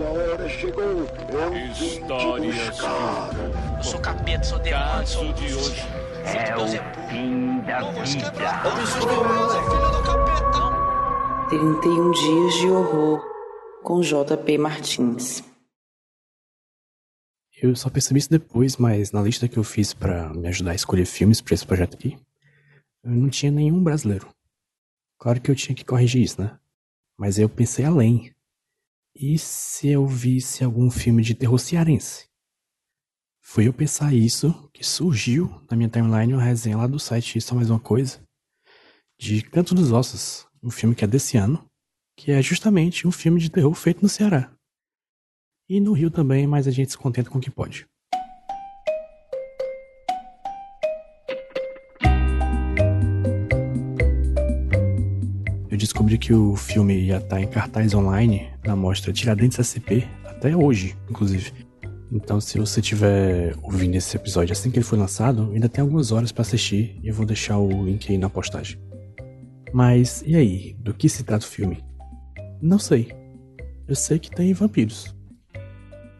Sua hora chegou. Eu buscar. Eu sou capeta, sou demônio, sou de hoje. É o fim da vida. 31 dias de horror com JP Martins. Eu só percebi isso depois, mas na lista que eu fiz pra me ajudar a escolher filmes pra esse projeto aqui, eu não tinha nenhum brasileiro. Claro que eu tinha que corrigir isso, né? Mas eu pensei além. E se eu visse algum filme de terror cearense? Foi eu pensar isso que surgiu na minha timeline uma resenha lá do site Isso é Mais Uma Coisa, de Canto dos Ossos, um filme que é desse ano, que é justamente um filme de terror feito no Ceará. E no Rio também, mas a gente se contenta com o que pode. Eu descobri que o filme ia estar em cartaz online na mostra Tiradentes SP, até hoje, inclusive. Então, se você estiver ouvindo esse episódio assim que ele foi lançado, ainda tem algumas horas para assistir e eu vou deixar o link aí na postagem. Mas e aí, do que se trata o filme? Não sei. Eu sei que tem vampiros.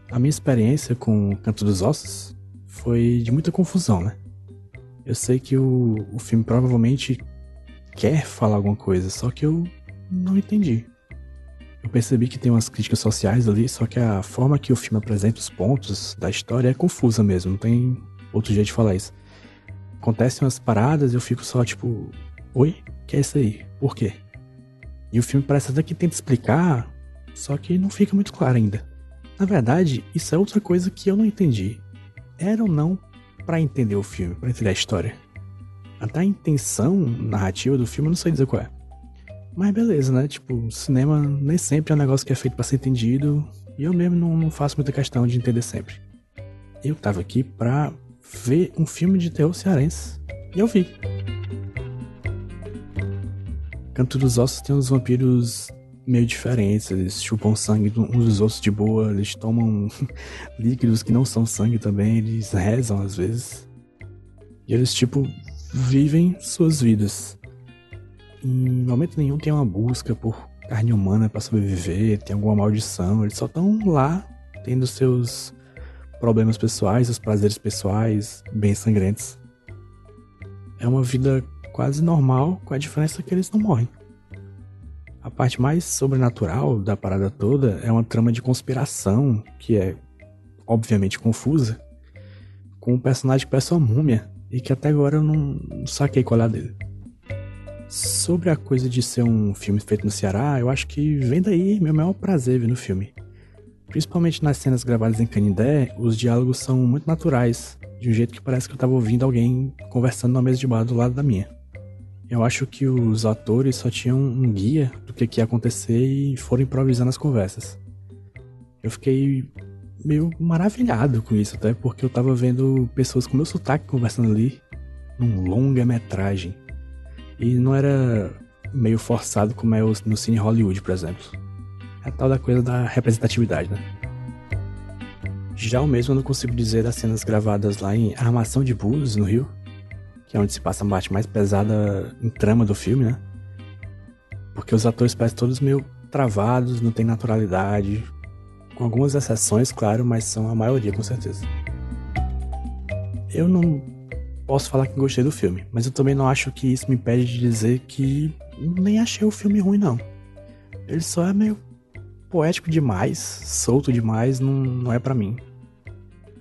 A minha experiência com o Canto dos Ossos foi de muita confusão, né? Eu sei que o, o filme provavelmente quer falar alguma coisa, só que eu não entendi. Eu percebi que tem umas críticas sociais ali, só que a forma que o filme apresenta os pontos da história é confusa mesmo, não tem outro jeito de falar isso. Acontecem umas paradas e eu fico só tipo, oi? Que é isso aí? Por quê? E o filme parece até que tenta explicar, só que não fica muito claro ainda. Na verdade, isso é outra coisa que eu não entendi. Era ou não para entender o filme, para entender a história? Até a intenção narrativa do filme eu não sei dizer qual é. Mas beleza, né? Tipo, cinema nem sempre é um negócio que é feito para ser entendido. E eu mesmo não, não faço muita questão de entender sempre. Eu tava aqui pra ver um filme de terror cearense. E eu vi. Canto dos Ossos tem uns vampiros meio diferentes. Eles chupam sangue uns dos outros de boa. Eles tomam líquidos que não são sangue também. Eles rezam às vezes. E eles, tipo, vivem suas vidas. Em momento nenhum tem uma busca por carne humana para sobreviver, tem alguma maldição. Eles só estão lá tendo seus problemas pessoais, seus prazeres pessoais, bem sangrentos. É uma vida quase normal, com a diferença que eles não morrem. A parte mais sobrenatural da parada toda é uma trama de conspiração, que é obviamente confusa, com um personagem que parece uma múmia, e que até agora eu não saquei qual é a dele. Sobre a coisa de ser um filme feito no Ceará, eu acho que vem daí meu maior prazer ver no filme. Principalmente nas cenas gravadas em Canindé, os diálogos são muito naturais, de um jeito que parece que eu tava ouvindo alguém conversando na mesa de bar do lado da minha. Eu acho que os atores só tinham um guia do que, que ia acontecer e foram improvisando as conversas. Eu fiquei meio maravilhado com isso, até porque eu tava vendo pessoas com meu sotaque conversando ali, num longa-metragem. E não era meio forçado como é no cine Hollywood, por exemplo. É a tal da coisa da representatividade, né? Já o mesmo eu não consigo dizer das cenas gravadas lá em Armação de Búzios, no Rio, que é onde se passa a parte mais pesada em trama do filme, né? Porque os atores parecem todos meio travados, não tem naturalidade. Com algumas exceções, claro, mas são a maioria, com certeza. Eu não posso falar que gostei do filme, mas eu também não acho que isso me impede de dizer que nem achei o filme ruim, não. Ele só é meio poético demais, solto demais, não, não é para mim.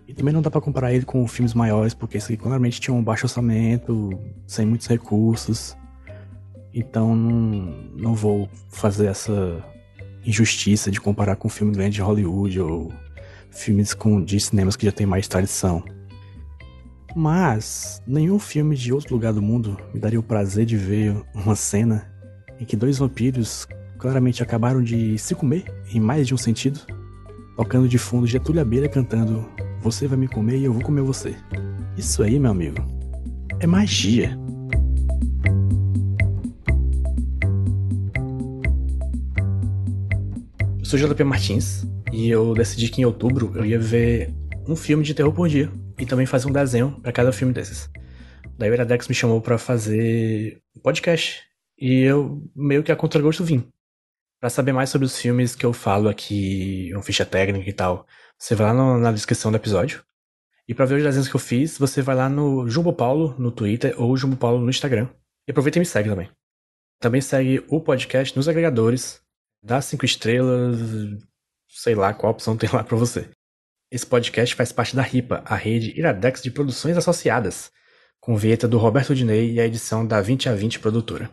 E também não dá para comparar ele com filmes maiores, porque esse aqui claramente tinha um baixo orçamento, sem muitos recursos. Então não, não vou fazer essa injustiça de comparar com um filme grande de Hollywood ou filmes com, de cinemas que já tem mais tradição. Mas nenhum filme de outro lugar do mundo me daria o prazer de ver uma cena em que dois vampiros claramente acabaram de se comer em mais de um sentido, tocando de fundo Getúlio Abelha cantando Você vai me comer e eu vou comer você. Isso aí, meu amigo, é magia. Eu sou JP Martins e eu decidi que em outubro eu ia ver um filme de terror por dia e também fazer um desenho para cada filme desses. Daí o Iradex me chamou para fazer um podcast e eu meio que a contragosto vim. Para saber mais sobre os filmes que eu falo aqui, uma ficha técnica e tal, você vai lá no, na descrição do episódio. E para ver os desenhos que eu fiz, você vai lá no Jumbo Paulo no Twitter ou Jumbo Paulo no Instagram. E aproveita e me segue também. Também segue o podcast nos agregadores, dá cinco estrelas, sei lá qual opção tem lá para você. Esse podcast faz parte da RIPA, a rede Iradex de Produções Associadas, com vinheta do Roberto Dinei e a edição da 20 a 20 Produtora.